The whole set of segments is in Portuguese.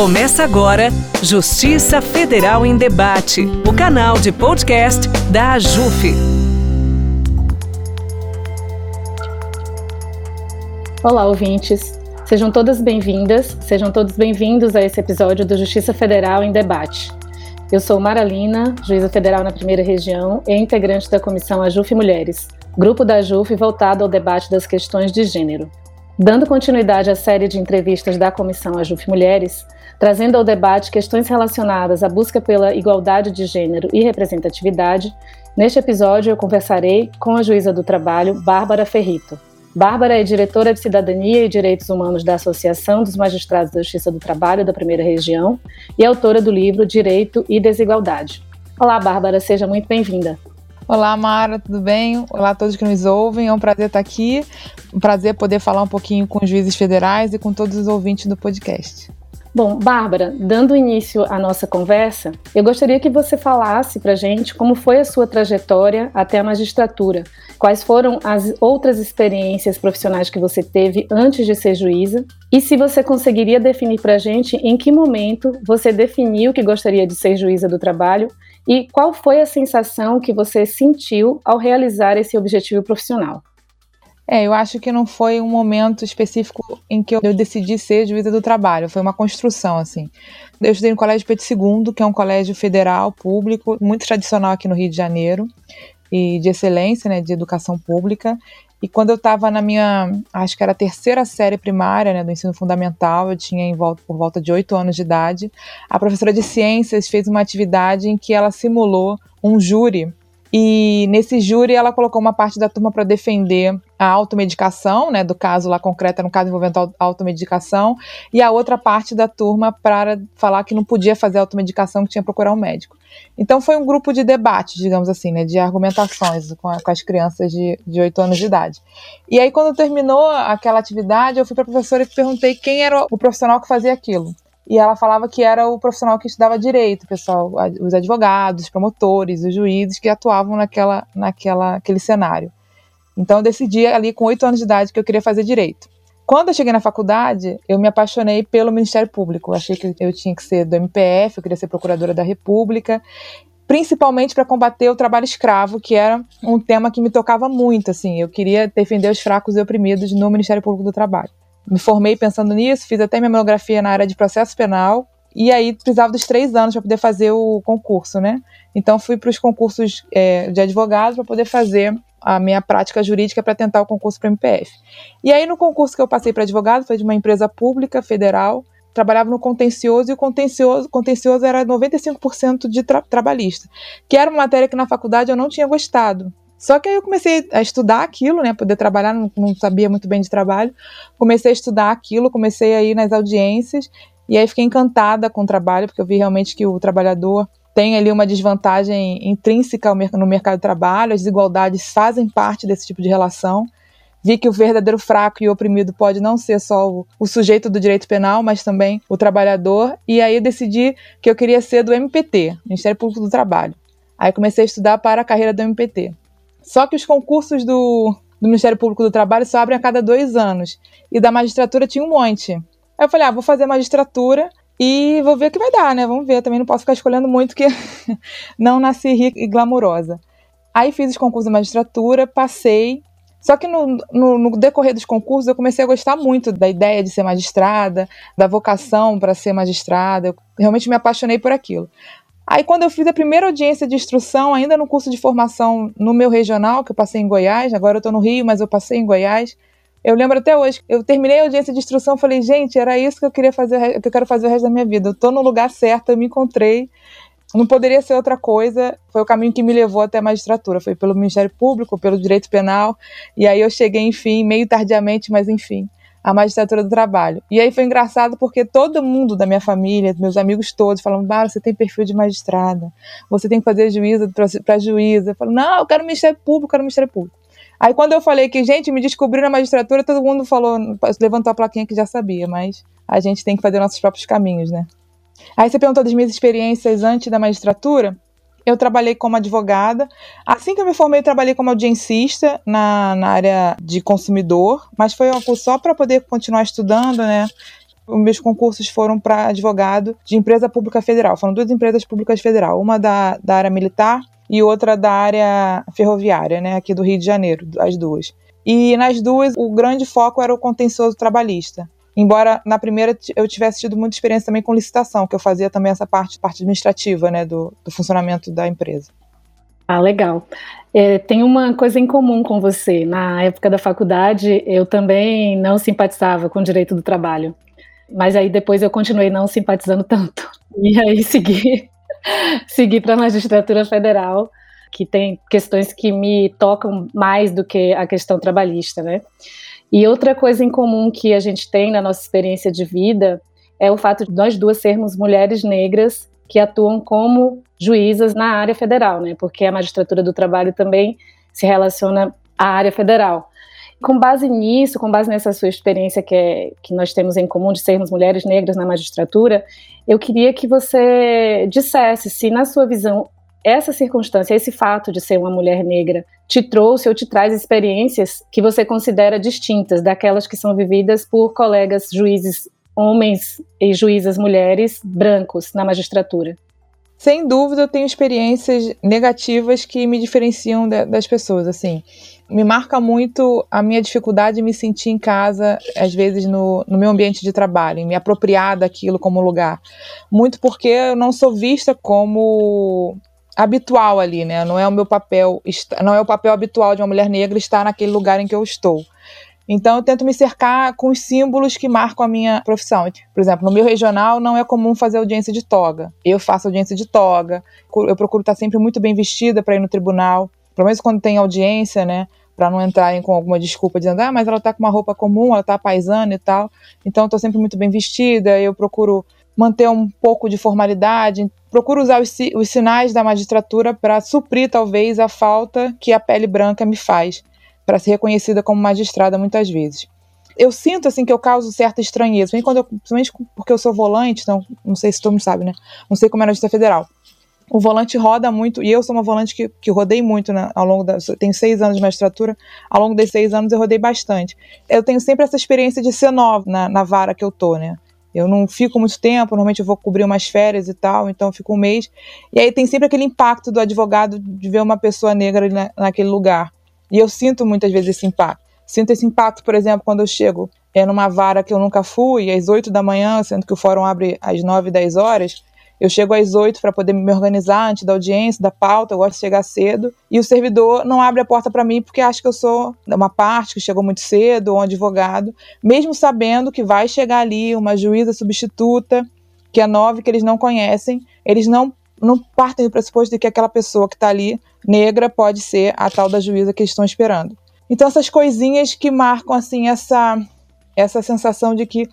Começa agora Justiça Federal em Debate, o canal de podcast da AJUF. Olá, ouvintes. Sejam todas bem-vindas, sejam todos bem-vindos a esse episódio do Justiça Federal em Debate. Eu sou Maralina, juíza federal na primeira região e integrante da comissão AJUF Mulheres, grupo da AJUF voltado ao debate das questões de gênero. Dando continuidade à série de entrevistas da Comissão AJUF Mulheres, trazendo ao debate questões relacionadas à busca pela igualdade de gênero e representatividade, neste episódio eu conversarei com a juíza do trabalho, Bárbara Ferrito. Bárbara é diretora de Cidadania e Direitos Humanos da Associação dos Magistrados da Justiça do Trabalho da Primeira Região e autora do livro Direito e Desigualdade. Olá, Bárbara, seja muito bem-vinda. Olá, Mara, tudo bem? Olá a todos que nos ouvem. É um prazer estar aqui. Um prazer poder falar um pouquinho com os juízes federais e com todos os ouvintes do podcast. Bom, Bárbara, dando início à nossa conversa, eu gostaria que você falasse para gente como foi a sua trajetória até a magistratura, quais foram as outras experiências profissionais que você teve antes de ser juíza e se você conseguiria definir para gente em que momento você definiu que gostaria de ser juíza do trabalho e qual foi a sensação que você sentiu ao realizar esse objetivo profissional. É, eu acho que não foi um momento específico em que eu decidi ser juíza do trabalho, foi uma construção, assim. Eu estudei no Colégio Pedro II, que é um colégio federal, público, muito tradicional aqui no Rio de Janeiro, e de excelência, né, de educação pública. E quando eu estava na minha, acho que era a terceira série primária, né, do ensino fundamental, eu tinha em volta, por volta de oito anos de idade, a professora de ciências fez uma atividade em que ela simulou um júri e nesse júri ela colocou uma parte da turma para defender a automedicação, né, do caso lá concreto, no caso envolvendo a automedicação, e a outra parte da turma para falar que não podia fazer automedicação, que tinha que procurar um médico. Então foi um grupo de debate, digamos assim, né, de argumentações com, a, com as crianças de, de 8 anos de idade. E aí quando terminou aquela atividade, eu fui para a professora e perguntei quem era o profissional que fazia aquilo e ela falava que era o profissional que estudava direito, pessoal, os advogados, os promotores, os juízes que atuavam naquela, naquela, aquele cenário. Então eu decidi ali com oito anos de idade que eu queria fazer direito. Quando eu cheguei na faculdade, eu me apaixonei pelo Ministério Público. Eu achei que eu tinha que ser do MPF, eu queria ser procuradora da República, principalmente para combater o trabalho escravo, que era um tema que me tocava muito. Assim, eu queria defender os fracos e oprimidos no Ministério Público do Trabalho me formei pensando nisso, fiz até minha monografia na área de processo penal, e aí precisava dos três anos para poder fazer o concurso, né? Então fui para os concursos é, de advogado para poder fazer a minha prática jurídica para tentar o concurso para MPF. E aí no concurso que eu passei para advogado foi de uma empresa pública federal, trabalhava no contencioso e o contencioso, contencioso era 95% de tra trabalhista, que era uma matéria que na faculdade eu não tinha gostado. Só que aí eu comecei a estudar aquilo, né? Poder trabalhar, não, não sabia muito bem de trabalho. Comecei a estudar aquilo, comecei a ir nas audiências e aí fiquei encantada com o trabalho, porque eu vi realmente que o trabalhador tem ali uma desvantagem intrínseca no mercado de trabalho, as desigualdades fazem parte desse tipo de relação. Vi que o verdadeiro fraco e oprimido pode não ser só o, o, sujeito do direito penal, mas também o trabalhador. E aí decidi que eu queria ser do MPT, Ministério Público do Trabalho. Aí comecei a estudar para a carreira do MPT. Só que os concursos do, do Ministério Público do Trabalho só abrem a cada dois anos. E da magistratura tinha um monte. Aí eu falei, ah, vou fazer magistratura e vou ver o que vai dar, né? Vamos ver. Também não posso ficar escolhendo muito, que não nasci rica e glamurosa. Aí fiz os concursos da magistratura, passei. Só que no, no, no, decorrer dos concursos eu comecei a gostar muito da ideia de ser magistrada, da vocação para ser magistrada. Eu realmente me apaixonei por aquilo. Aí, quando eu fiz a primeira audiência de instrução, ainda no curso de formação no meu regional, que eu passei em Goiás, agora eu estou no Rio, mas eu passei em Goiás. Eu lembro até hoje, eu terminei a audiência de instrução, falei, gente, era isso que eu queria fazer, que eu quero fazer o resto da minha vida. Eu estou no lugar certo, eu me encontrei. Não poderia ser outra coisa. Foi o caminho que me levou até a magistratura. Foi pelo Ministério Público, pelo Direito Penal. E aí eu cheguei, enfim, meio tardiamente, mas enfim a magistratura do trabalho. E aí foi engraçado porque todo mundo da minha família, meus amigos todos, falavam: Bara, você tem perfil de magistrada, você tem que fazer juíza para juíza. Eu falo: Não, eu quero Ministério Público, eu quero Ministério Público. Aí quando eu falei que, gente, me descobri na magistratura, todo mundo falou, levantou a plaquinha que já sabia, mas a gente tem que fazer nossos próprios caminhos, né? Aí você perguntou das minhas experiências antes da magistratura eu trabalhei como advogada. Assim que eu me formei, eu trabalhei como audiencista na, na área de consumidor, mas foi só para poder continuar estudando, né? Os meus concursos foram para advogado de empresa pública federal. Foram duas empresas públicas federal, uma da, da área militar e outra da área ferroviária, né, aqui do Rio de Janeiro, as duas. E nas duas, o grande foco era o contencioso trabalhista. Embora na primeira eu tivesse tido muita experiência também com licitação, que eu fazia também essa parte, parte administrativa né, do, do funcionamento da empresa. Ah, legal. É, tem uma coisa em comum com você. Na época da faculdade, eu também não simpatizava com o direito do trabalho. Mas aí depois eu continuei não simpatizando tanto. E aí segui, segui para a magistratura federal, que tem questões que me tocam mais do que a questão trabalhista, né? E outra coisa em comum que a gente tem na nossa experiência de vida é o fato de nós duas sermos mulheres negras que atuam como juízas na área federal, né? Porque a magistratura do trabalho também se relaciona à área federal. Com base nisso, com base nessa sua experiência que, é, que nós temos em comum de sermos mulheres negras na magistratura, eu queria que você dissesse se, na sua visão, essa circunstância, esse fato de ser uma mulher negra, te trouxe ou te traz experiências que você considera distintas daquelas que são vividas por colegas juízes homens e juízas mulheres brancos na magistratura? Sem dúvida, eu tenho experiências negativas que me diferenciam das pessoas. Assim, me marca muito a minha dificuldade de me sentir em casa, às vezes no, no meu ambiente de trabalho, em me apropriar daquilo como lugar. Muito porque eu não sou vista como habitual ali, né? Não é o meu papel, não é o papel habitual de uma mulher negra estar naquele lugar em que eu estou. Então eu tento me cercar com os símbolos que marcam a minha profissão. Por exemplo, no meu regional não é comum fazer audiência de toga. Eu faço audiência de toga. Eu procuro estar sempre muito bem vestida para ir no tribunal. Pelo menos quando tem audiência, né? Para não entrarem com alguma desculpa dizendo, ah, mas ela tá com uma roupa comum, ela tá paisana e tal. Então eu tô sempre muito bem vestida, eu procuro manter um pouco de formalidade, procuro usar os, os sinais da magistratura para suprir talvez a falta que a pele branca me faz para ser reconhecida como magistrada muitas vezes. Eu sinto assim que eu causo certa estranheza, quando eu, principalmente porque eu sou volante, então não sei se todo mundo sabe, né? Não sei como é na Justiça Federal. O volante roda muito, e eu sou uma volante que, que rodei muito né, ao longo da. Tenho seis anos de magistratura, ao longo desses seis anos eu rodei bastante. Eu tenho sempre essa experiência de ser nova na, na vara que eu tô, né? Eu não fico muito tempo, normalmente eu vou cobrir umas férias e tal, então eu fico um mês. E aí tem sempre aquele impacto do advogado de ver uma pessoa negra na, naquele lugar. E eu sinto muitas vezes esse impacto. Sinto esse impacto, por exemplo, quando eu chego é numa vara que eu nunca fui, às 8 da manhã, sendo que o fórum abre às 9, 10 horas. Eu chego às 8 para poder me organizar antes da audiência, da pauta, eu gosto de chegar cedo. E o servidor não abre a porta para mim porque acha que eu sou uma parte que chegou muito cedo, ou um advogado, mesmo sabendo que vai chegar ali uma juíza substituta, que é nova, que eles não conhecem, eles não, não partem do pressuposto de que aquela pessoa que está ali, negra, pode ser a tal da juíza que eles estão esperando. Então, essas coisinhas que marcam assim essa, essa sensação de que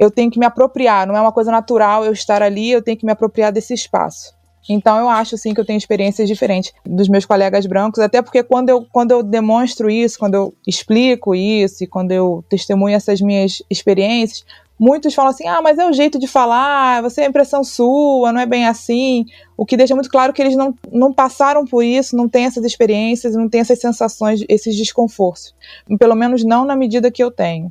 eu tenho que me apropriar, não é uma coisa natural eu estar ali, eu tenho que me apropriar desse espaço. Então eu acho assim que eu tenho experiências diferentes dos meus colegas brancos, até porque quando eu, quando eu demonstro isso, quando eu explico isso e quando eu testemunho essas minhas experiências, muitos falam assim: "Ah, mas é o jeito de falar, você é impressão sua, não é bem assim". O que deixa muito claro que eles não, não passaram por isso, não têm essas experiências, não têm essas sensações, esses desconfortos. Pelo menos não na medida que eu tenho.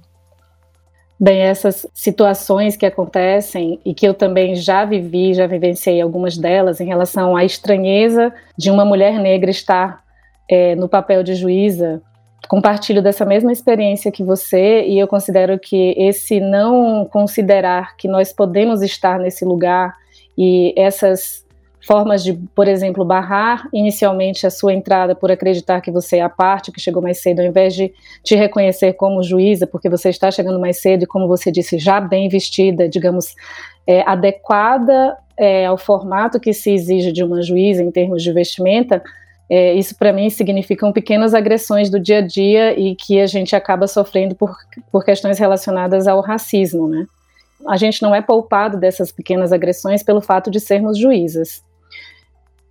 Bem, essas situações que acontecem e que eu também já vivi, já vivenciei algumas delas em relação à estranheza de uma mulher negra estar é, no papel de juíza, compartilho dessa mesma experiência que você e eu considero que esse não considerar que nós podemos estar nesse lugar e essas formas de, por exemplo, barrar inicialmente a sua entrada por acreditar que você é a parte que chegou mais cedo, ao invés de te reconhecer como juíza, porque você está chegando mais cedo e, como você disse, já bem vestida, digamos, é, adequada é, ao formato que se exige de uma juíza em termos de vestimenta, é, isso para mim significam pequenas agressões do dia a dia e que a gente acaba sofrendo por, por questões relacionadas ao racismo, né? A gente não é poupado dessas pequenas agressões pelo fato de sermos juízas.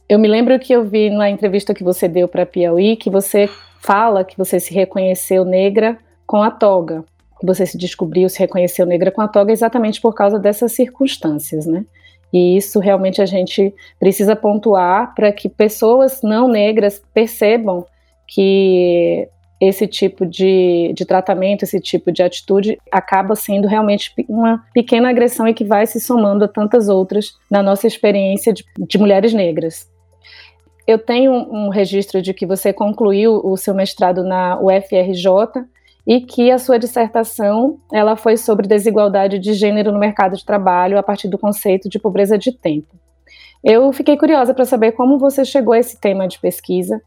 Eu me lembro que eu vi na entrevista que você deu para Piauí que você fala que você se reconheceu negra com a toga, que você se descobriu, se reconheceu negra com a toga exatamente por causa dessas circunstâncias, né? E isso realmente a gente precisa pontuar para que pessoas não negras percebam que esse tipo de, de tratamento, esse tipo de atitude acaba sendo realmente uma pequena agressão e que vai se somando a tantas outras na nossa experiência de, de mulheres negras. Eu tenho um registro de que você concluiu o seu mestrado na UFRJ e que a sua dissertação ela foi sobre desigualdade de gênero no mercado de trabalho a partir do conceito de pobreza de tempo. Eu fiquei curiosa para saber como você chegou a esse tema de pesquisa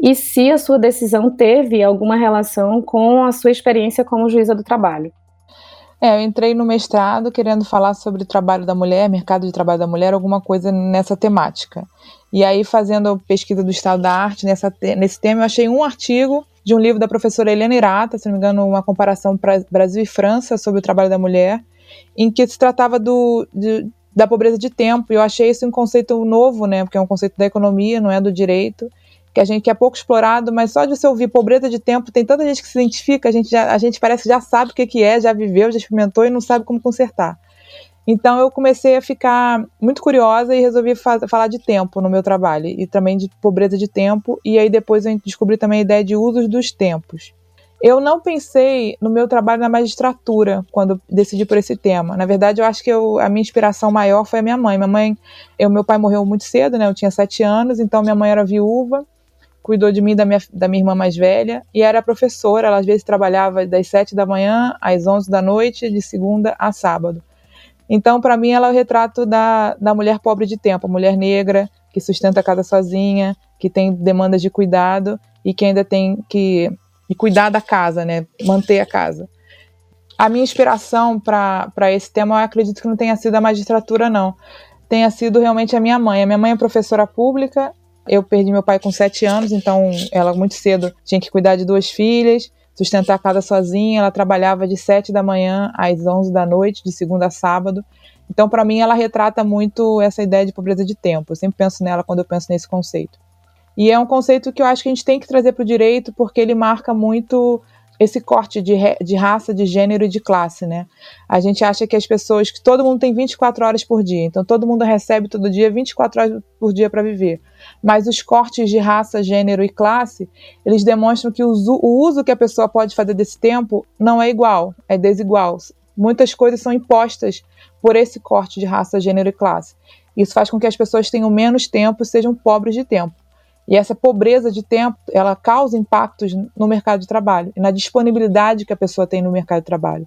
e se a sua decisão teve alguma relação com a sua experiência como juíza do trabalho. É, eu entrei no mestrado querendo falar sobre o trabalho da mulher, mercado de trabalho da mulher, alguma coisa nessa temática. E aí, fazendo pesquisa do Estado da Arte nessa, nesse tema, eu achei um artigo de um livro da professora Helena Irata, se não me engano, uma comparação para Brasil e França sobre o trabalho da mulher, em que se tratava do, de, da pobreza de tempo. E eu achei isso um conceito novo, né? Porque é um conceito da economia, não é do direito, que a gente que é pouco explorado, mas só de você ouvir pobreza de tempo, tem tanta gente que se identifica, a gente, já, a gente parece que já sabe o que, que é, já viveu, já experimentou e não sabe como consertar. Então eu comecei a ficar muito curiosa e resolvi falar de tempo no meu trabalho e também de pobreza de tempo. E aí depois eu descobri também a ideia de usos dos tempos. Eu não pensei no meu trabalho na magistratura quando decidi por esse tema. Na verdade, eu acho que eu, a minha inspiração maior foi a minha mãe. Minha mãe, eu, meu pai morreu muito cedo, né? Eu tinha sete anos, então minha mãe era viúva, cuidou de mim da minha, da minha irmã mais velha e era professora. Ela às vezes trabalhava das sete da manhã às onze da noite, de segunda a sábado. Então, para mim, ela é o retrato da, da mulher pobre de tempo, mulher negra que sustenta a casa sozinha, que tem demandas de cuidado e que ainda tem que cuidar da casa, né? Manter a casa. A minha inspiração para esse tema, eu acredito que não tenha sido a magistratura, não. Tenha sido realmente a minha mãe. A minha mãe é professora pública. Eu perdi meu pai com sete anos, então ela muito cedo tinha que cuidar de duas filhas, sustentar a casa sozinha. Ela trabalhava de sete da manhã às onze da noite, de segunda a sábado. Então, para mim, ela retrata muito essa ideia de pobreza de tempo. Eu sempre penso nela quando eu penso nesse conceito. E é um conceito que eu acho que a gente tem que trazer para o direito, porque ele marca muito esse corte de, de raça, de gênero e de classe, né? A gente acha que as pessoas, que todo mundo tem 24 horas por dia, então todo mundo recebe todo dia 24 horas por dia para viver. Mas os cortes de raça, gênero e classe, eles demonstram que o, uso que a pessoa pode fazer desse tempo não é igual, é desigual. Muitas coisas são impostas por esse corte de raça, gênero e classe. Isso faz com que as pessoas tenham menos tempo e sejam pobres de tempo. E essa pobreza de tempo, ela causa impactos no mercado de trabalho e na disponibilidade que a pessoa tem no mercado de trabalho.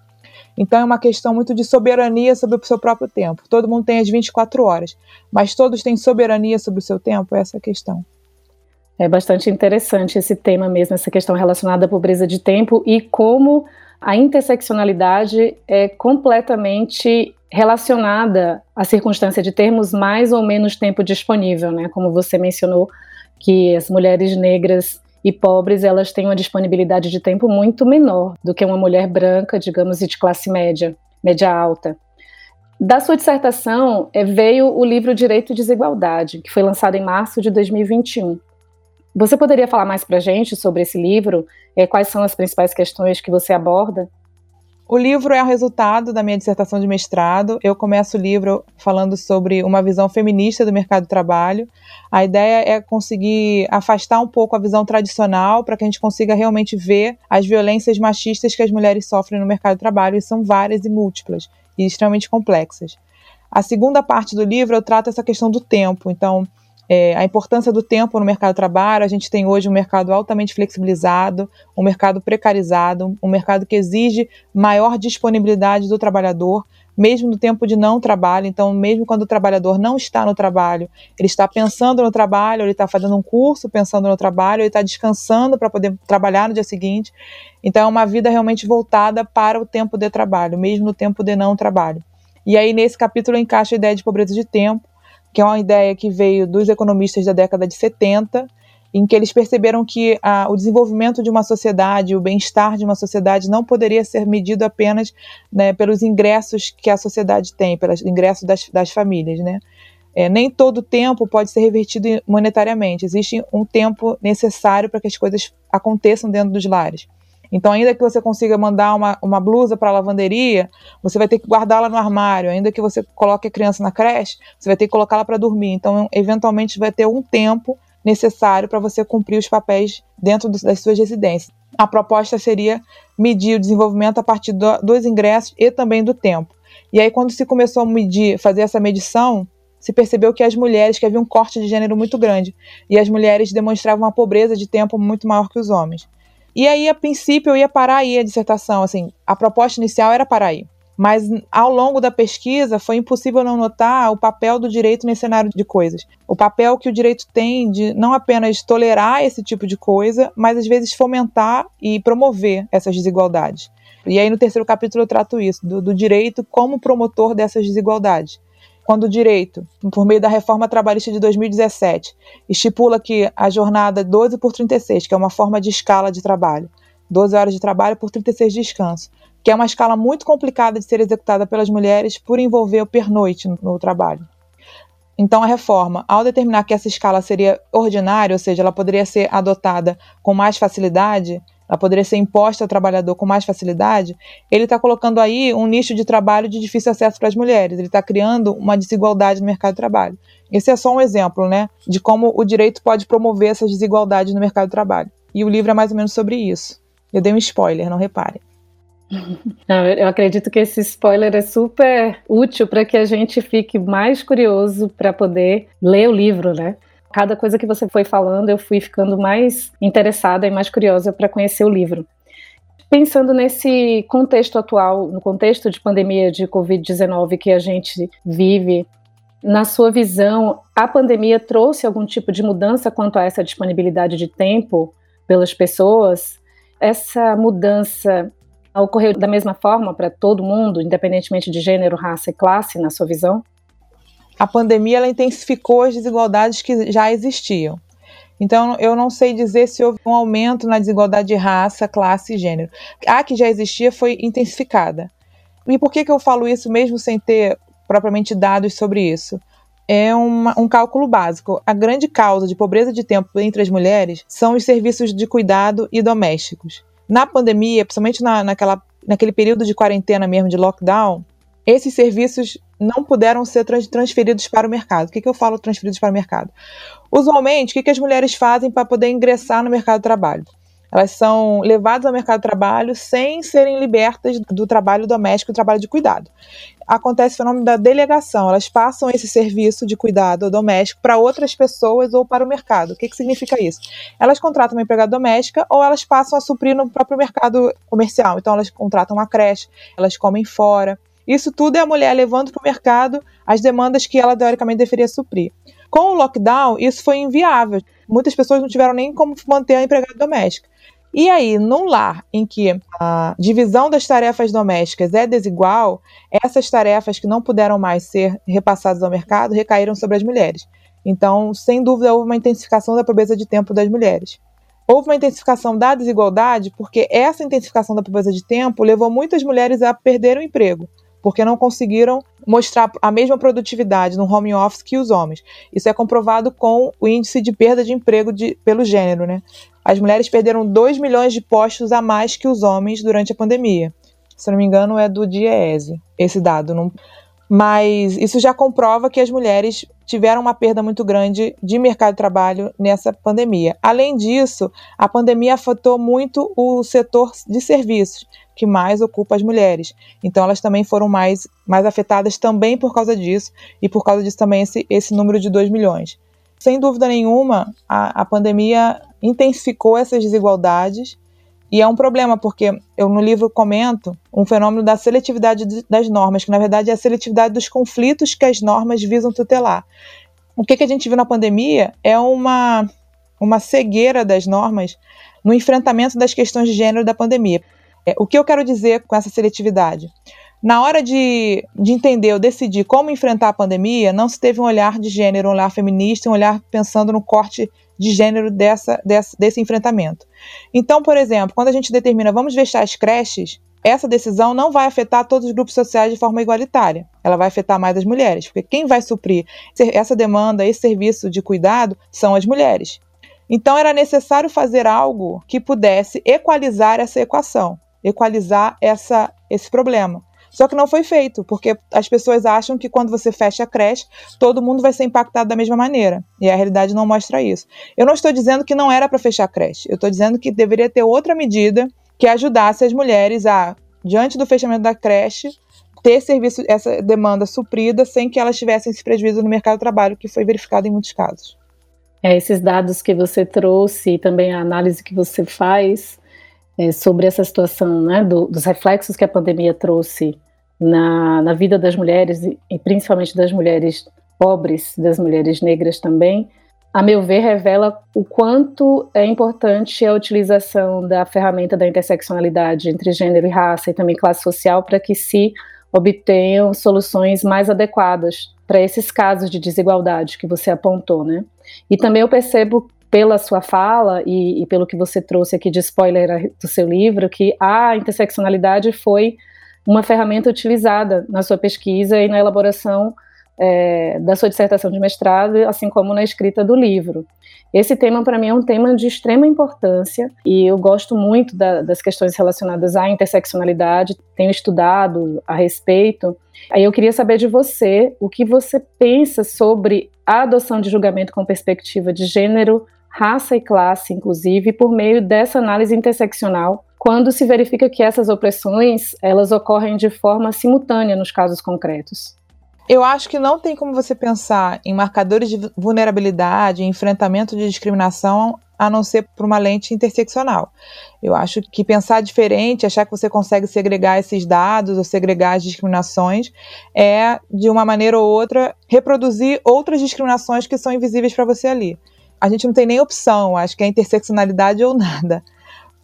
Então é uma questão muito de soberania sobre o seu próprio tempo. Todo mundo tem as 24 horas, mas todos têm soberania sobre o seu tempo? Essa é a questão. É bastante interessante esse tema mesmo, essa questão relacionada à pobreza de tempo e como a interseccionalidade é completamente relacionada à circunstância de termos mais ou menos tempo disponível, né? Como você mencionou, que as mulheres negras e pobres elas têm uma disponibilidade de tempo muito menor do que uma mulher branca, digamos, e de classe média, média alta. Da sua dissertação é, veio o livro Direito e Desigualdade, que foi lançado em março de 2021. Você poderia falar mais para a gente sobre esse livro? É, quais são as principais questões que você aborda? O livro é o resultado da minha dissertação de mestrado. Eu começo o livro falando sobre uma visão feminista do mercado de trabalho. A ideia é conseguir afastar um pouco a visão tradicional para que a gente consiga realmente ver as violências machistas que as mulheres sofrem no mercado de trabalho, e são várias e múltiplas e extremamente complexas. A segunda parte do livro eu trato essa questão do tempo. Então, é, a importância do tempo no mercado de trabalho. A gente tem hoje um mercado altamente flexibilizado, um mercado precarizado, um mercado que exige maior disponibilidade do trabalhador, mesmo no tempo de não trabalho. Então, mesmo quando o trabalhador não está no trabalho, ele está pensando no trabalho, ele está fazendo um curso pensando no trabalho, ele está descansando para poder trabalhar no dia seguinte. Então, é uma vida realmente voltada para o tempo de trabalho, mesmo no tempo de não trabalho. E aí, nesse capítulo, eu encaixo a ideia de pobreza de tempo que é uma ideia que veio dos economistas da década de 70, em que eles perceberam que a, o desenvolvimento de uma sociedade, o bem-estar de uma sociedade não poderia ser medido apenas né, pelos ingressos que a sociedade tem, pelos ingressos das, das famílias, né? É, nem todo tempo pode ser revertido monetariamente. Existe um tempo necessário para que as coisas aconteçam dentro dos lares. Então, ainda que você consiga mandar uma, uma blusa para a lavanderia, você vai ter que guardá-la no armário. Ainda que você coloque a criança na creche, você vai ter que colocá-la para dormir. Então, eventualmente, vai ter um tempo necessário para você cumprir os papéis dentro do, das suas residências. a proposta seria medir o desenvolvimento a partir do, dos ingressos e também do tempo. E aí, quando se começou a medir, fazer essa medição, se percebeu que as mulheres, que havia um corte de gênero muito grande, e as mulheres demonstravam uma pobreza de tempo muito maior que os homens. E aí, a princípio, eu ia parar aí a dissertação, assim, a proposta inicial era parar aí. Mas ao longo da pesquisa foi impossível não notar o papel do direito nesse cenário de coisas. O papel que o direito tem de não apenas tolerar esse tipo de coisa, mas às vezes fomentar e promover essas desigualdades. E aí no terceiro capítulo eu trato isso, do, do direito como promotor dessas desigualdades quando o direito, por meio da reforma trabalhista de 2017, estipula que a jornada 12 por 36, que é uma forma de escala de trabalho, 12 horas de trabalho por 36 de descanso, que é uma escala muito complicada de ser executada pelas mulheres por envolver o pernoite no, trabalho. Então, a reforma, ao determinar que essa escala seria ordinária, ou seja, ela poderia ser adotada com mais facilidade, ela poderia ser imposta ao trabalhador com mais facilidade, ele está colocando aí um nicho de trabalho de difícil acesso para as mulheres, ele está criando uma desigualdade no mercado de trabalho. Esse é só um exemplo né, de como o direito pode promover essas desigualdades no mercado de trabalho. E o livro é mais ou menos sobre isso. Eu dei um spoiler, não reparem. Não, eu acredito que esse spoiler é super útil para que a gente fique mais curioso para poder ler o livro, né? Cada coisa que você foi falando, eu fui ficando mais interessada e mais curiosa para conhecer o livro. Pensando nesse contexto atual, no contexto de pandemia de Covid-19 que a gente vive, na sua visão, a pandemia trouxe algum tipo de mudança quanto a essa disponibilidade de tempo pelas pessoas? Essa mudança ocorreu da mesma forma para todo mundo, independentemente de gênero, raça e classe, na sua visão? A pandemia ela intensificou as desigualdades que já existiam. Então, eu não sei dizer se houve um aumento na desigualdade de raça, classe e gênero. A que já existia foi intensificada. E por que, que eu falo isso mesmo sem ter propriamente dados sobre isso? É uma, um cálculo básico. A grande causa de pobreza de tempo entre as mulheres são os serviços de cuidado e domésticos. Na pandemia, principalmente na, naquela, naquele período de quarentena mesmo, de lockdown, esses serviços não puderam ser transferidos para o mercado. O que, que eu falo transferidos para o mercado? Usualmente, o que, que as mulheres fazem para poder ingressar no mercado de trabalho? Elas são levadas ao mercado de trabalho sem serem libertas do trabalho doméstico e do trabalho de cuidado. Acontece o fenômeno da delegação. Elas passam esse serviço de cuidado doméstico para outras pessoas ou para o mercado. O que, que significa isso? Elas contratam uma empregada doméstica ou elas passam a suprir no próprio mercado comercial. Então, elas contratam uma creche, elas comem fora. Isso tudo é a mulher levando para o mercado as demandas que ela, teoricamente, deveria suprir. Com o lockdown, isso foi inviável. Muitas pessoas não tiveram nem como manter a empregada doméstica. E aí, num lar em que a divisão das tarefas domésticas é desigual, essas tarefas que não puderam mais ser repassadas ao mercado recaíram sobre as mulheres. Então, sem dúvida, houve uma intensificação da pobreza de tempo das mulheres. Houve uma intensificação da desigualdade porque essa intensificação da pobreza de tempo levou muitas mulheres a perder o emprego, porque não conseguiram mostrar a mesma produtividade no home office que os homens. Isso é comprovado com o índice de perda de emprego de, pelo gênero, né? as mulheres perderam 2 milhões de postos a mais que os homens durante a pandemia. Se não me engano, é do DIEESE, esse dado. Não... Mas isso já comprova que as mulheres tiveram uma perda muito grande de mercado de trabalho nessa pandemia. Além disso, a pandemia afetou muito o setor de serviços, que mais ocupa as mulheres. Então, elas também foram mais, mais afetadas também por causa disso, e por causa disso também esse, esse número de 2 milhões. Sem dúvida nenhuma, a, a pandemia intensificou essas desigualdades e é um problema, porque eu no livro comento um fenômeno da seletividade das normas, que na verdade é a seletividade dos conflitos que as normas visam tutelar. O que, que a gente viu na pandemia é uma, uma cegueira das normas no enfrentamento das questões de gênero da pandemia. É, o que eu quero dizer com essa seletividade? Na hora de, de entender ou decidir como enfrentar a pandemia, não se teve um olhar de gênero, um olhar feminista, um olhar pensando no corte de gênero dessa, desse enfrentamento. Então, por exemplo, quando a gente determina vamos fechar as creches, essa decisão não vai afetar todos os grupos sociais de forma igualitária. Ela vai afetar mais as mulheres, porque quem vai suprir essa demanda, esse serviço de cuidado, são as mulheres. Então, era necessário fazer algo que pudesse equalizar essa equação, equalizar essa, esse problema. Só que não foi feito, porque as pessoas acham que quando você fecha a creche, todo mundo vai ser impactado da mesma maneira. E a realidade não mostra isso. Eu não estou dizendo que não era para fechar a creche. Eu estou dizendo que deveria ter outra medida que ajudasse as mulheres a, diante do fechamento da creche, ter serviço, essa demanda suprida sem que elas tivessem esse prejuízo no mercado de trabalho, que foi verificado em muitos casos. É, esses dados que você trouxe e também a análise que você faz é, sobre essa situação, né, do, dos reflexos que a pandemia trouxe na, na vida das mulheres e, e principalmente das mulheres pobres, das mulheres negras também, a meu ver, revela o quanto é importante a utilização da ferramenta da interseccionalidade entre gênero e raça e também classe social para que se obtenham soluções mais adequadas para esses casos de desigualdade que você apontou, né? E também eu percebo pela sua fala e, e pelo que você trouxe aqui de spoiler do seu livro que a interseccionalidade foi uma ferramenta utilizada na sua pesquisa e na elaboração é, da sua dissertação de mestrado, assim como na escrita do livro. Esse tema, para mim, é um tema de extrema importância e eu gosto muito da, das questões relacionadas à interseccionalidade, tenho estudado a respeito. Aí eu queria saber de você o que você pensa sobre a adoção de julgamento com perspectiva de gênero, raça e classe, inclusive, por meio dessa análise interseccional quando se verifica que essas opressões elas ocorrem de forma simultânea nos casos concretos. Eu acho que não tem como você pensar em marcadores de vulnerabilidade, enfrentamento de discriminação, a não ser por uma lente interseccional. Eu acho que pensar diferente, achar que você consegue segregar esses dados ou segregar as discriminações, é, de uma maneira ou outra, reproduzir outras discriminações que são invisíveis para você ali. A gente não tem nem opção, acho que é interseccionalidade ou nada.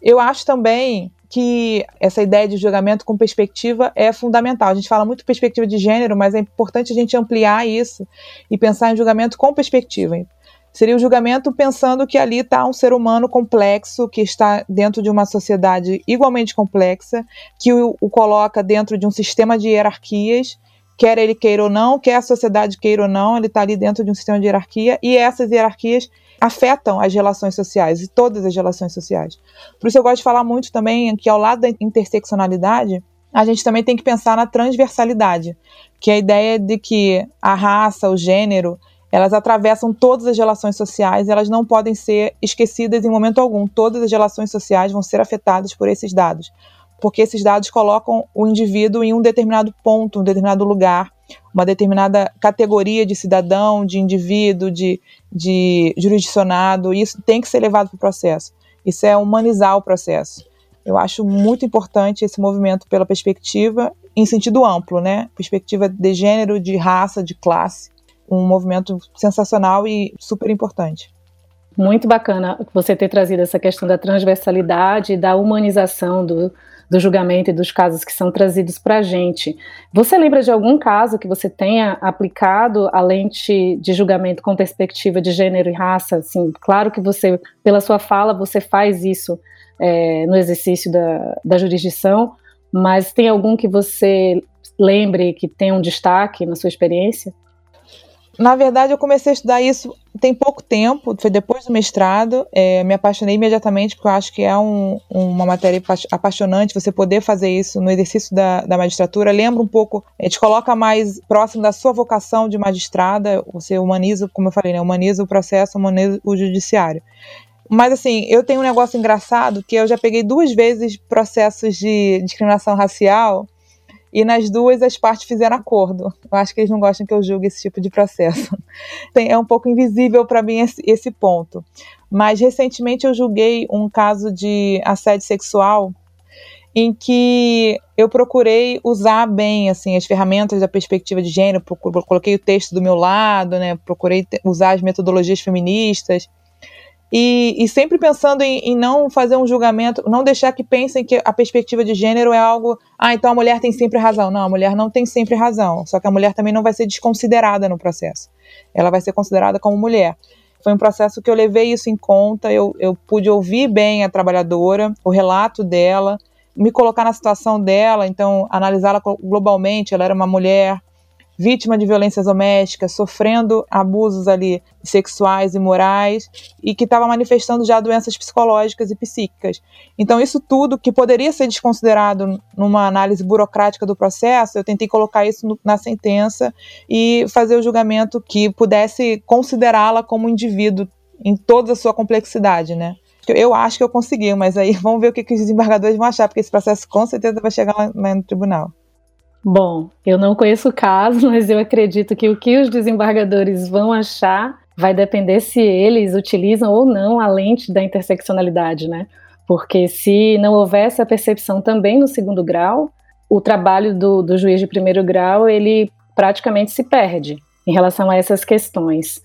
Eu acho também que essa ideia de julgamento com perspectiva é fundamental. A gente fala muito perspectiva de gênero, mas é importante a gente ampliar isso e pensar em julgamento com perspectiva. Seria o julgamento pensando que ali está um ser humano complexo, que está dentro de uma sociedade igualmente complexa, que o, o coloca dentro de um sistema de hierarquias quer ele queira ou não, quer a sociedade queira ou não, ele está ali dentro de um sistema de hierarquia e essas hierarquias afetam as relações sociais e todas as relações sociais. Por isso eu gosto de falar muito também que ao lado da interseccionalidade, a gente também tem que pensar na transversalidade, que é a ideia de que a raça, o gênero, elas atravessam todas as relações sociais, elas não podem ser esquecidas em momento algum. Todas as relações sociais vão ser afetadas por esses dados, porque esses dados colocam o indivíduo em um determinado ponto, um determinado lugar, uma determinada categoria de cidadão, de indivíduo, de, de jurisdicionado, isso tem que ser levado para o processo. Isso é humanizar o processo. Eu acho muito importante esse movimento pela perspectiva em sentido amplo, né? Perspectiva de gênero, de raça, de classe. Um movimento sensacional e super importante. Muito bacana você ter trazido essa questão da transversalidade, da humanização do, do julgamento e dos casos que são trazidos para a gente. Você lembra de algum caso que você tenha aplicado a lente de julgamento com perspectiva de gênero e raça? Assim, claro que você, pela sua fala, você faz isso é, no exercício da, da jurisdição, mas tem algum que você lembre que tem um destaque na sua experiência? Na verdade, eu comecei a estudar isso tem pouco tempo, foi depois do mestrado. É, me apaixonei imediatamente, porque eu acho que é um, uma matéria apaixonante você poder fazer isso no exercício da, da magistratura. Lembra um pouco, é, te coloca mais próximo da sua vocação de magistrada, você humaniza, como eu falei, né, humaniza o processo, humaniza o judiciário. Mas assim, eu tenho um negócio engraçado que eu já peguei duas vezes processos de discriminação racial e nas duas as partes fizeram acordo. Eu acho que eles não gostam que eu julgue esse tipo de processo. é um pouco invisível para mim esse, esse ponto. Mas recentemente eu julguei um caso de assédio sexual em que eu procurei usar bem assim as ferramentas da perspectiva de gênero, coloquei o texto do meu lado, né, procurei usar as metodologias feministas e, e sempre pensando em, em, não fazer um julgamento, não deixar que pensem que a perspectiva de gênero é algo, ah, então a mulher tem sempre razão. Não, a mulher não tem sempre razão, só que a mulher também não vai ser desconsiderada no processo. Ela vai ser considerada como mulher. Foi um processo que eu levei isso em conta, eu, eu pude ouvir bem a trabalhadora, o relato dela, me colocar na situação dela, então analisá-la globalmente. Ela era uma mulher vítima de violências domésticas, sofrendo abusos ali sexuais e morais e que estava manifestando já doenças psicológicas e psíquicas. Então isso tudo que poderia ser desconsiderado numa análise burocrática do processo, eu tentei colocar isso no, na sentença e fazer o julgamento que pudesse considerá-la como um indivíduo em toda a sua complexidade, né? Eu acho que eu consegui, mas aí vamos ver o que, que os desembargadores vão achar, porque esse processo com certeza vai chegar lá, no tribunal. Bom, eu não conheço o caso, mas eu acredito que o que os desembargadores vão achar vai depender se eles utilizam ou não a lente da interseccionalidade, né? Porque se não houver essa percepção também no segundo grau, o trabalho do, do juiz de primeiro grau ele praticamente se perde em relação a essas questões.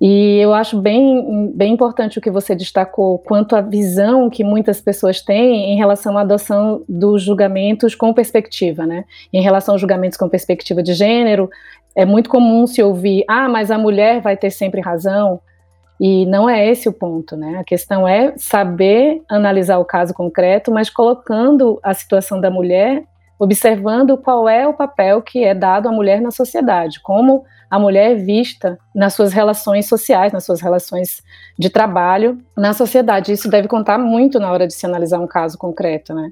E eu acho bem, bem importante o que você destacou quanto à visão que muitas pessoas têm em relação à adoção dos julgamentos com perspectiva, né? Em relação aos julgamentos com perspectiva de gênero, é muito comum se ouvir: ah, mas a mulher vai ter sempre razão. E não é esse o ponto, né? A questão é saber analisar o caso concreto, mas colocando a situação da mulher, observando qual é o papel que é dado à mulher na sociedade, como a mulher é vista nas suas relações sociais, nas suas relações de trabalho na sociedade. Isso deve contar muito na hora de se analisar um caso concreto, né?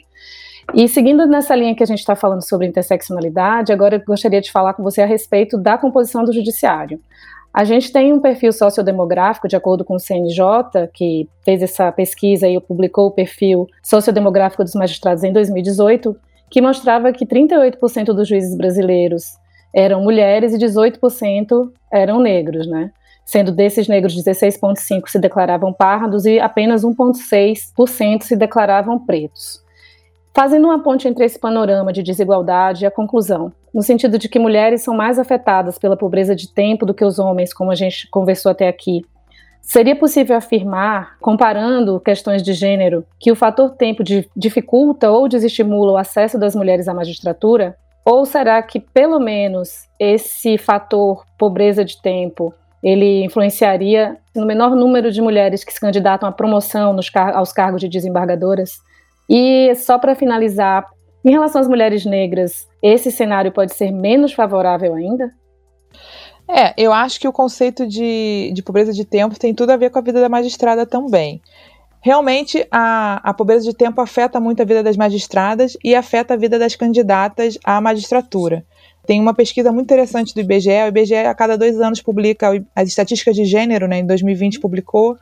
E seguindo nessa linha que a gente está falando sobre interseccionalidade, agora eu gostaria de falar com você a respeito da composição do judiciário. A gente tem um perfil sociodemográfico, de acordo com o CNJ, que fez essa pesquisa e publicou o perfil sociodemográfico dos magistrados em 2018, que mostrava que 38% dos juízes brasileiros eram mulheres e 18% eram negros, né? Sendo desses negros, 16,5% se declaravam pardos e apenas 1,6% se declaravam pretos. Fazendo uma ponte entre esse panorama de desigualdade e a conclusão, no sentido de que mulheres são mais afetadas pela pobreza de tempo do que os homens, como a gente conversou até aqui, Seria possível afirmar, comparando questões de gênero, que o fator tempo dificulta ou desestimula o acesso das mulheres à magistratura? Ou será que, pelo menos, esse fator pobreza de tempo ele influenciaria no menor número de mulheres que se candidatam à promoção car aos cargos de desembargadoras? E só para finalizar, em relação às mulheres negras, esse cenário pode ser menos favorável ainda? É, eu acho que o conceito de, de pobreza de tempo tem tudo a ver com a vida da magistrada também. Realmente, a, a pobreza de tempo afeta muito a vida das magistradas e afeta a vida das candidatas à magistratura. Tem uma pesquisa muito interessante do IBGE. O IBGE, a cada dois anos, publica as estatísticas de gênero, né? em 2020 publicou,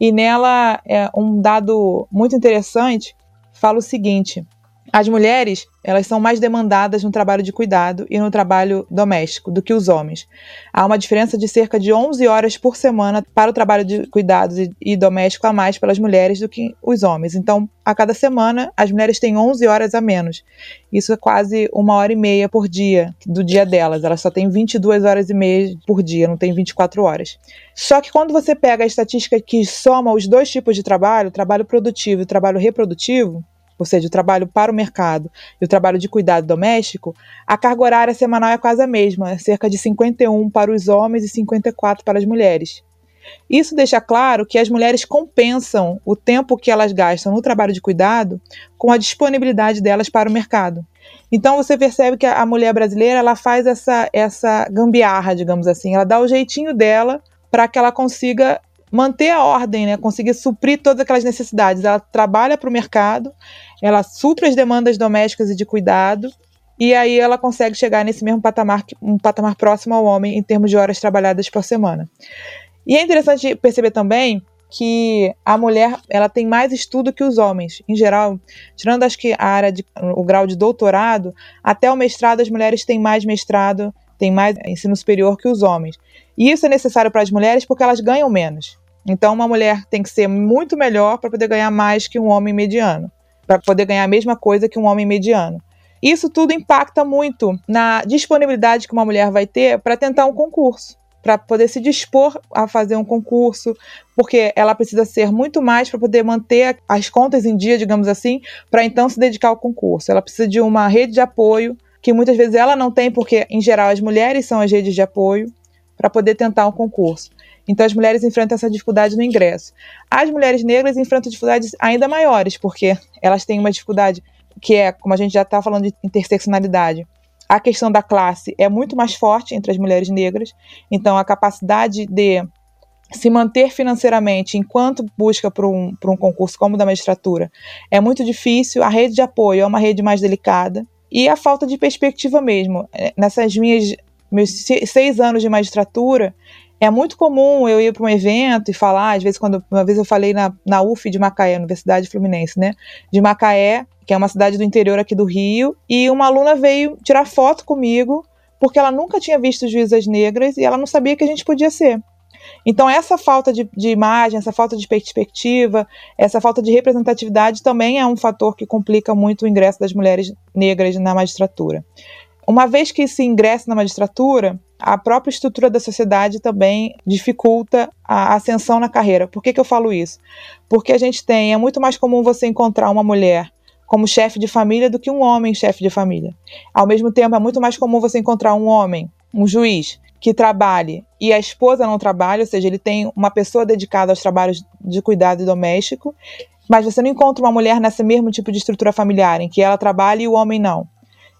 e nela é um dado muito interessante fala o seguinte: as mulheres, elas são mais demandadas no trabalho de cuidado e no trabalho doméstico do que os homens. Há uma diferença de cerca de 11 horas por semana para o trabalho de cuidados e, doméstico a mais pelas mulheres do que os homens. Então, a cada semana, as mulheres têm 11 horas a menos. Isso é quase uma hora e meia por dia do dia delas. Elas só têm 22 horas e meia por dia, não tem 24 horas. Só que quando você pega a estatística que soma os dois tipos de trabalho, trabalho produtivo e trabalho reprodutivo, ou seja, o trabalho para o mercado e o trabalho de cuidado doméstico, a carga horária semanal é quase a mesma, é cerca de 51 para os homens e 54 para as mulheres. Isso deixa claro que as mulheres compensam o tempo que elas gastam no trabalho de cuidado com a disponibilidade delas para o mercado. Então você percebe que a mulher brasileira ela faz essa, essa gambiarra, digamos assim, ela dá o jeitinho dela para que ela consiga manter a ordem, né? conseguir suprir todas aquelas necessidades. Ela trabalha para o mercado, ela supre as demandas domésticas e de cuidado, e aí ela consegue chegar nesse mesmo patamar, um patamar próximo ao homem em termos de horas trabalhadas por semana. E é interessante perceber também que a mulher ela tem mais estudo que os homens. Em geral, tirando acho que a área de, o grau de doutorado, até o mestrado as mulheres têm mais mestrado, têm mais ensino superior que os homens. E isso é necessário para as mulheres porque elas ganham menos. Então, uma mulher tem que ser muito melhor para poder ganhar mais que um homem mediano, para poder ganhar a mesma coisa que um homem mediano. Isso tudo impacta muito na disponibilidade que uma mulher vai ter para tentar um concurso, para poder se dispor a fazer um concurso, porque ela precisa ser muito mais para poder manter as contas em dia, digamos assim, para então se dedicar ao concurso. Ela precisa de uma rede de apoio que muitas vezes ela não tem, porque em geral as mulheres são as redes de apoio para poder tentar um concurso. Então as mulheres enfrentam essa dificuldade no ingresso. As mulheres negras enfrentam dificuldades ainda maiores, porque elas têm uma dificuldade que é, como a gente já está falando de interseccionalidade, a questão da classe é muito mais forte entre as mulheres negras, então a capacidade de se manter financeiramente enquanto busca por um, um concurso como o da magistratura é muito difícil, a rede de apoio é uma rede mais delicada e a falta de perspectiva mesmo. É, nessas minhas meus seis anos de magistratura, é muito comum eu ir para um evento e falar, às vezes, quando uma vez eu falei na, na UF de Macaé, Universidade Fluminense, né? De Macaé, que é uma cidade do interior aqui do Rio, e uma aluna veio tirar foto comigo, porque ela nunca tinha visto juízas negras e ela não sabia que a gente podia ser. Então, essa falta de, de, imagem, essa falta de perspectiva, essa falta de representatividade também é um fator que complica muito o ingresso das mulheres negras na magistratura. Uma vez que se ingressa na magistratura, a própria estrutura da sociedade também dificulta a ascensão na carreira. Por que, que eu falo isso? Porque a gente tem, é muito mais comum você encontrar uma mulher como chefe de família do que um homem chefe de família. Ao mesmo tempo, é muito mais comum você encontrar um homem, um juiz, que trabalhe e a esposa não trabalha, ou seja, ele tem uma pessoa dedicada aos trabalhos de cuidado doméstico, mas você não encontra uma mulher nesse mesmo tipo de estrutura familiar, em que ela trabalha e o homem não.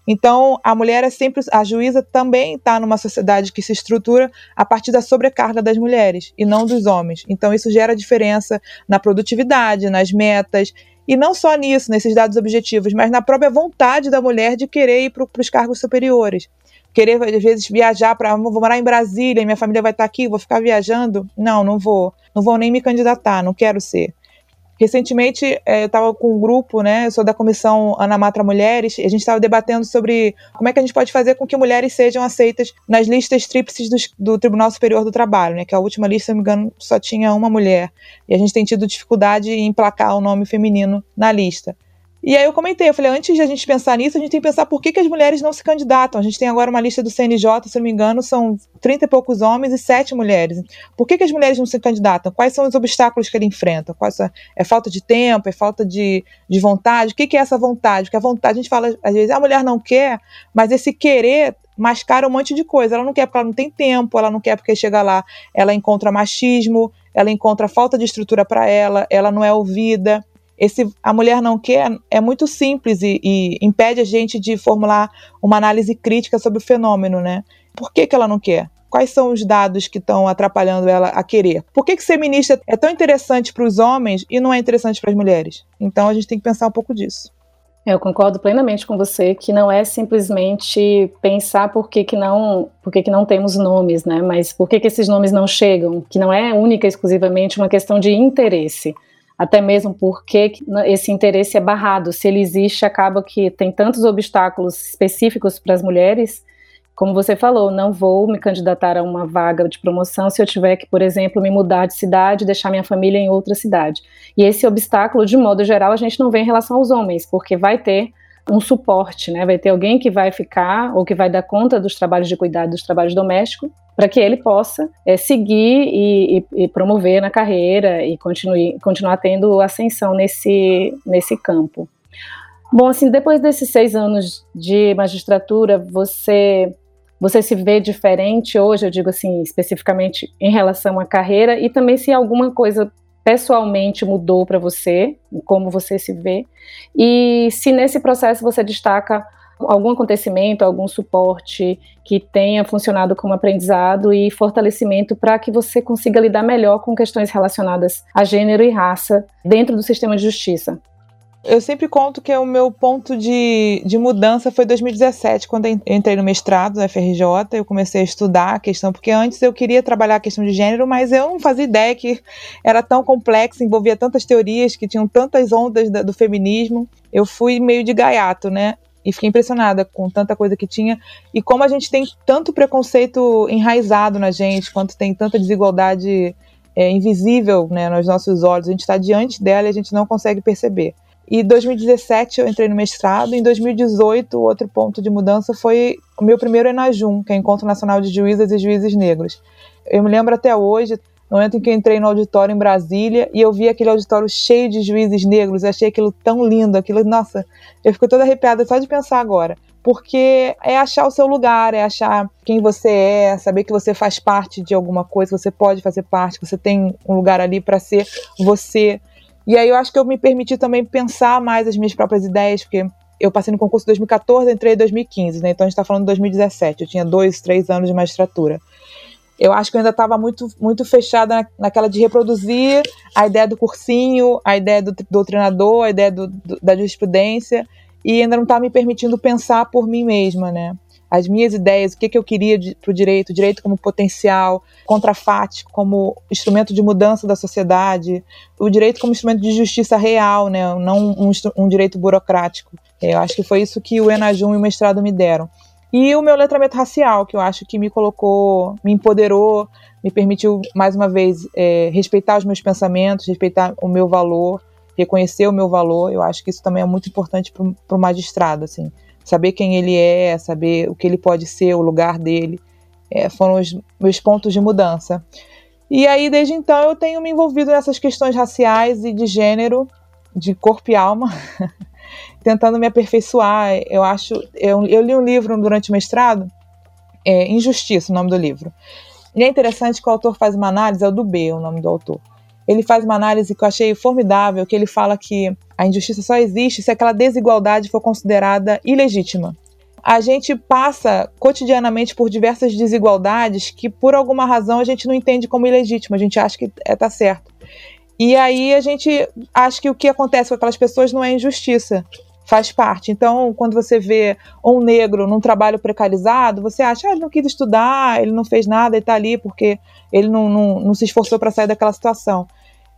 Então, a mulher é sempre. A juíza também está numa sociedade que se estrutura a partir da sobrecarga das mulheres e não dos homens. Então, isso gera diferença na produtividade, nas metas. E não só nisso, nesses dados objetivos, mas na própria vontade da mulher de querer ir para os cargos superiores. Querer, às vezes, viajar para. Vou morar em Brasília, minha família vai estar tá aqui, vou ficar viajando. Não, não vou. Não vou nem me candidatar, não quero ser. Recentemente, é, eu estava com um grupo, né? Eu sou da comissão Ana Matra Mulheres, e a gente estava debatendo sobre como é que a gente pode fazer com que mulheres sejam aceitas nas listas tríplices do, do Tribunal Superior do Trabalho, né? Que a última lista, se não me engano, só tinha uma mulher. E a gente tem tido dificuldade em emplacar o nome feminino na lista. E aí eu comentei, eu falei, antes de a gente pensar nisso, a gente tem que pensar por que, que as mulheres não se candidatam. A gente tem agora uma lista do CNJ, se não me engano, são 30 e poucos homens e 7 mulheres. Por que, que as mulheres não se candidatam? Quais são os obstáculos que ele enfrenta? Quais é falta de tempo? É falta de, de vontade? O que, que é essa vontade? Porque a vontade, a gente fala, às vezes, a mulher não quer, mas esse querer mascara um monte de coisa. Ela não quer porque ela não tem tempo, ela não quer porque chega lá, ela encontra machismo, ela encontra falta de estrutura para ela, ela não é ouvida esse a mulher não quer é muito simples e, e, impede a gente de formular uma análise crítica sobre o fenômeno, né? Por que, que ela não quer? Quais são os dados que estão atrapalhando ela a querer? Por que, que ser ministra é tão interessante para os homens e não é interessante para as mulheres? Então a gente tem que pensar um pouco disso. Eu concordo plenamente com você que não é simplesmente pensar por que, que não por que, que não temos nomes, né? Mas por que, que esses nomes não chegam? Que não é única exclusivamente uma questão de interesse até mesmo porque esse interesse é barrado. Se ele existe, acaba que tem tantos obstáculos específicos para as mulheres. Como você falou, não vou me candidatar a uma vaga de promoção se eu tiver que, por exemplo, me mudar de cidade, deixar minha família em outra cidade. E esse obstáculo, de modo geral, a gente não vê em relação aos homens, porque vai ter um suporte, né? Vai ter alguém que vai ficar ou que vai dar conta dos trabalhos de cuidado, dos trabalhos domésticos, para que ele possa é, seguir e, e, e, promover na carreira e continue, continuar tendo ascensão nesse, nesse campo. Bom, assim, depois desses seis anos de magistratura, você você se vê diferente hoje, eu digo assim, especificamente em relação à carreira, e também se alguma coisa pessoalmente mudou para você, como você se vê, e se nesse processo você destaca algum acontecimento, algum suporte que tenha funcionado como aprendizado e fortalecimento para que você consiga lidar melhor com questões relacionadas a gênero e raça dentro do sistema de justiça. Eu sempre conto que o meu ponto de, de mudança foi 2017, quando eu entrei no mestrado na FRJ, eu comecei a estudar a questão, porque antes eu queria trabalhar a questão de gênero, mas eu não fazia ideia que era tão complexo, envolvia tantas teorias, que tinham tantas ondas do feminismo. Eu fui meio de gaiato, né? E fiquei impressionada com tanta coisa que tinha e como a gente tem tanto preconceito enraizado na gente, quanto tem tanta desigualdade é, invisível né, nos nossos olhos. A gente está diante dela e a gente não consegue perceber. E 2017 eu entrei no mestrado. Em 2018, o outro ponto de mudança foi o meu primeiro Enajum, que é Encontro Nacional de Juízas e Juízes Negros. Eu me lembro até hoje, no momento em que eu entrei no auditório em Brasília e eu vi aquele auditório cheio de juízes negros, eu achei aquilo tão lindo, aquilo, nossa, eu fico toda arrepiada só de pensar agora. Porque é achar o seu lugar, é achar quem você é, saber que você faz parte de alguma coisa, você pode fazer parte, você tem um lugar ali para ser você. E aí eu acho que eu me permiti também pensar mais as minhas próprias ideias, porque eu passei no concurso em 2014, entrei em 2015, né? Então a gente está falando de 2017. Eu tinha dois, três anos de magistratura. Eu acho que eu ainda estava muito, muito fechada na, naquela de reproduzir a ideia do cursinho, a ideia do doutrinador, a ideia do, do, da jurisprudência, e ainda não estava me permitindo pensar por mim mesma, né? As minhas ideias, o que, que eu queria para o direito, o direito como potencial, contrafático como instrumento de mudança da sociedade, o direito como instrumento de justiça real, né? não um, um direito burocrático. Eu acho que foi isso que o Enajum e o mestrado me deram. E o meu letramento racial, que eu acho que me colocou, me empoderou, me permitiu, mais uma vez, é, respeitar os meus pensamentos, respeitar o meu valor, reconhecer o meu valor. Eu acho que isso também é muito importante para o magistrado, assim. Saber quem ele é, saber o que ele pode ser, o lugar dele. É, foram os meus pontos de mudança. E aí, desde então, eu tenho me envolvido nessas questões raciais e de gênero, de corpo e alma. tentando me aperfeiçoar. Eu acho. Eu, eu li um livro durante o mestrado, é, Injustiça, o nome do livro. E é interessante que o autor faz uma análise, é o do B, o nome do autor. Ele faz uma análise que eu achei formidável, que ele fala que a injustiça só existe se aquela desigualdade for considerada ilegítima. A gente passa cotidianamente por diversas desigualdades que, por alguma razão, a gente não entende como ilegítima, a gente acha que está é, tá certo. E aí a gente acha que o que acontece com aquelas pessoas não é injustiça, faz parte. Então, quando você vê um negro num trabalho precarizado, você acha, ah, ele não quis estudar, ele não fez nada, ele está ali porque ele não, não, não se esforçou para sair daquela situação.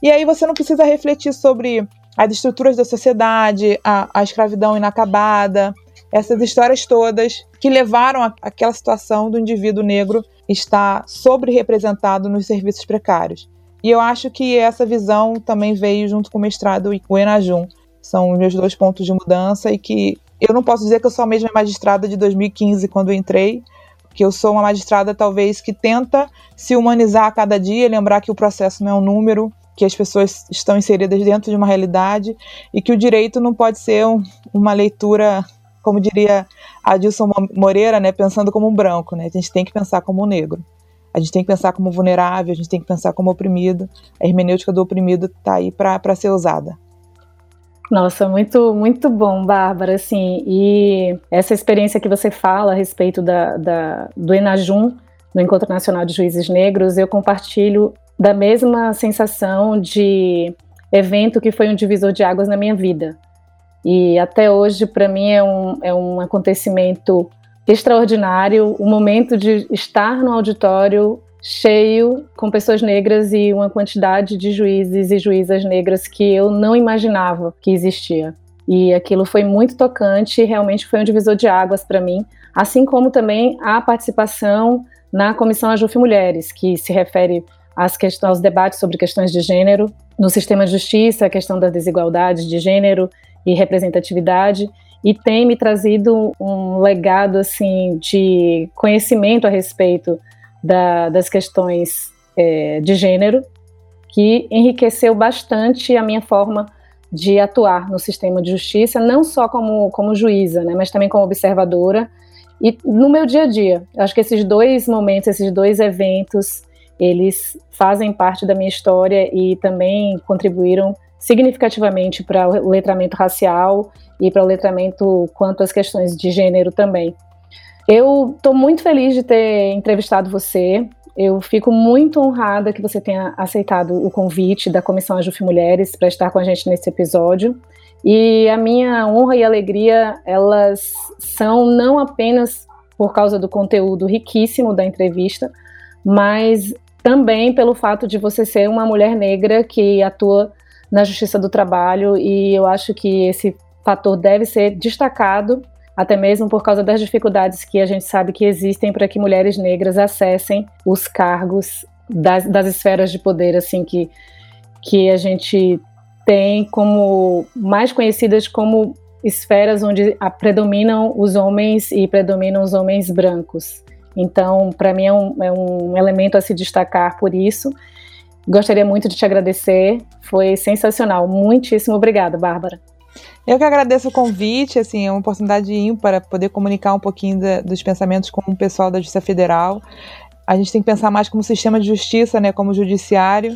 E aí você não precisa refletir sobre as estruturas da sociedade, a, a escravidão inacabada, essas histórias todas que levaram àquela situação do indivíduo negro estar sobre-representado nos serviços precários. E eu acho que essa visão também veio junto com o mestrado e o Enajum. São os meus dois pontos de mudança e que eu não posso dizer que eu sou a mesma magistrada de 2015 quando entrei, que eu sou uma magistrada talvez que tenta se humanizar a cada dia, lembrar que o processo não é um número, que as pessoas estão inseridas dentro de uma realidade e que o direito não pode ser um, uma leitura, como diria Adilson Moreira, né, pensando como um branco, né? A gente tem que pensar como um negro. A gente tem que pensar como vulnerável, a gente tem que pensar como oprimido. A hermenêutica do oprimido está aí para ser usada. Nossa, muito, muito bom, Bárbara. Assim, e essa experiência que você fala a respeito da, da, do Enajum, no Encontro Nacional de Juízes Negros, eu compartilho da mesma sensação de evento que foi um divisor de águas na minha vida. E até hoje, para mim, é um, é um acontecimento extraordinário o momento de estar no auditório cheio com pessoas negras e uma quantidade de juízes e juízas negras que eu não imaginava que existia. E aquilo foi muito tocante, realmente foi um divisor de águas para mim, assim como também a participação na Comissão Ajuf Mulheres, que se refere às questões, aos debates sobre questões de gênero no sistema de justiça, a questão da desigualdade de gênero e representatividade e tem me trazido um legado assim de conhecimento a respeito da, das questões é, de gênero que enriqueceu bastante a minha forma de atuar no sistema de justiça, não só como, como juíza, né, mas também como observadora e no meu dia a dia. Acho que esses dois momentos, esses dois eventos, eles fazem parte da minha história e também contribuíram significativamente para o letramento racial e para o letramento quanto às questões de gênero também. Eu estou muito feliz de ter entrevistado você. Eu fico muito honrada que você tenha aceitado o convite da Comissão Ajuf Mulheres para estar com a gente nesse episódio. E a minha honra e alegria, elas são não apenas por causa do conteúdo riquíssimo da entrevista, mas também pelo fato de você ser uma mulher negra que atua na Justiça do Trabalho e eu acho que esse fator deve ser destacado, até mesmo por causa das dificuldades que a gente sabe que existem para que mulheres negras acessem os cargos das, das esferas de poder, assim, que, que a gente tem como mais conhecidas como esferas onde predominam os homens e predominam os homens brancos. Então, para mim é um, é um elemento a se destacar por isso. Gostaria muito de te agradecer, foi sensacional. Muitíssimo obrigada, Bárbara. Eu que agradeço o convite, assim, é uma oportunidade ímpar para poder comunicar um pouquinho da, dos pensamentos com o pessoal da Justiça Federal. A gente tem que pensar mais como sistema de justiça, né, como judiciário.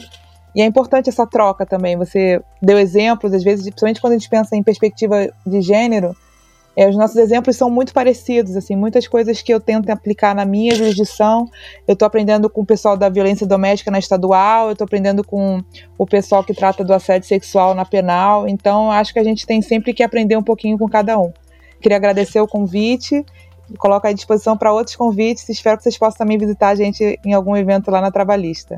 E é importante essa troca também. Você deu exemplos, às vezes, principalmente quando a gente pensa em perspectiva de gênero, É, os nossos exemplos são muito parecidos, assim, muitas coisas que eu tento aplicar na minha jurisdição. Eu estou aprendendo com o pessoal da violência doméstica na estadual, eu estou aprendendo com o pessoal que trata do assédio sexual na penal. Então, acho que a gente tem sempre que aprender um pouquinho com cada um. Queria agradecer o convite, coloco à disposição para outros convites. Espero que vocês possam também visitar a gente em algum evento lá na Trabalhista.